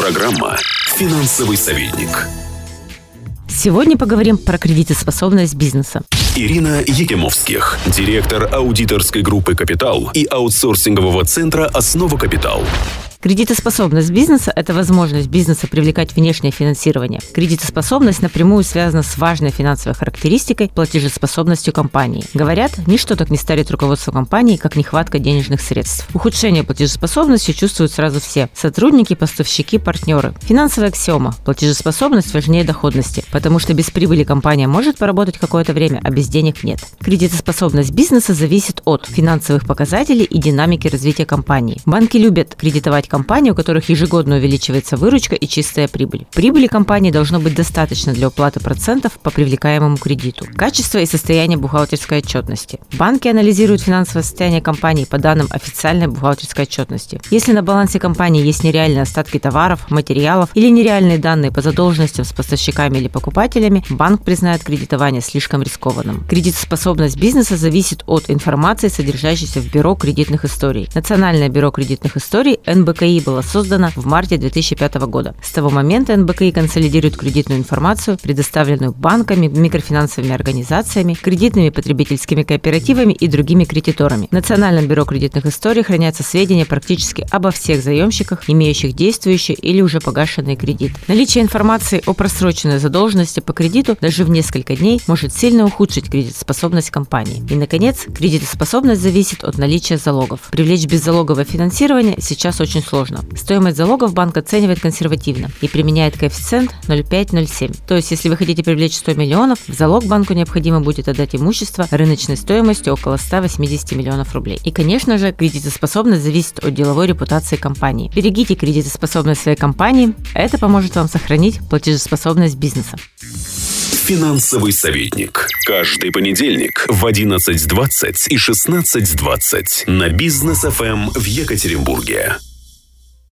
Программа «Финансовый советник». Сегодня поговорим про кредитоспособность бизнеса. Ирина Якимовских, директор аудиторской группы «Капитал» и аутсорсингового центра «Основа Капитал». Кредитоспособность бизнеса – это возможность бизнеса привлекать внешнее финансирование. Кредитоспособность напрямую связана с важной финансовой характеристикой – платежеспособностью компании. Говорят, ничто так не старит руководство компании, как нехватка денежных средств. Ухудшение платежеспособности чувствуют сразу все – сотрудники, поставщики, партнеры. Финансовая аксиома – платежеспособность важнее доходности, потому что без прибыли компания может поработать какое-то время, а без денег нет. Кредитоспособность бизнеса зависит от финансовых показателей и динамики развития компании. Банки любят кредитовать компаний, у которых ежегодно увеличивается выручка и чистая прибыль. Прибыли компании должно быть достаточно для уплаты процентов по привлекаемому кредиту. Качество и состояние бухгалтерской отчетности. Банки анализируют финансовое состояние компании по данным официальной бухгалтерской отчетности. Если на балансе компании есть нереальные остатки товаров, материалов или нереальные данные по задолженностям с поставщиками или покупателями, банк признает кредитование слишком рискованным. Кредитоспособность бизнеса зависит от информации, содержащейся в Бюро кредитных историй. Национальное бюро кредитных историй НБК НБКИ была создана в марте 2005 года. С того момента НБКИ консолидирует кредитную информацию, предоставленную банками, микрофинансовыми организациями, кредитными потребительскими кооперативами и другими кредиторами. В Национальном бюро кредитных историй хранятся сведения практически обо всех заемщиках, имеющих действующий или уже погашенный кредит. Наличие информации о просроченной задолженности по кредиту даже в несколько дней может сильно ухудшить кредитоспособность компании. И, наконец, кредитоспособность зависит от наличия залогов. Привлечь беззалоговое финансирование сейчас очень сложно. Стоимость залогов банк оценивает консервативно и применяет коэффициент 0,5-0,7. То есть, если вы хотите привлечь 100 миллионов, в залог банку необходимо будет отдать имущество рыночной стоимостью около 180 миллионов рублей. И, конечно же, кредитоспособность зависит от деловой репутации компании. Берегите кредитоспособность своей компании, это поможет вам сохранить платежеспособность бизнеса. Финансовый советник. Каждый понедельник в 11.20 и 16.20 на бизнес ФМ в Екатеринбурге.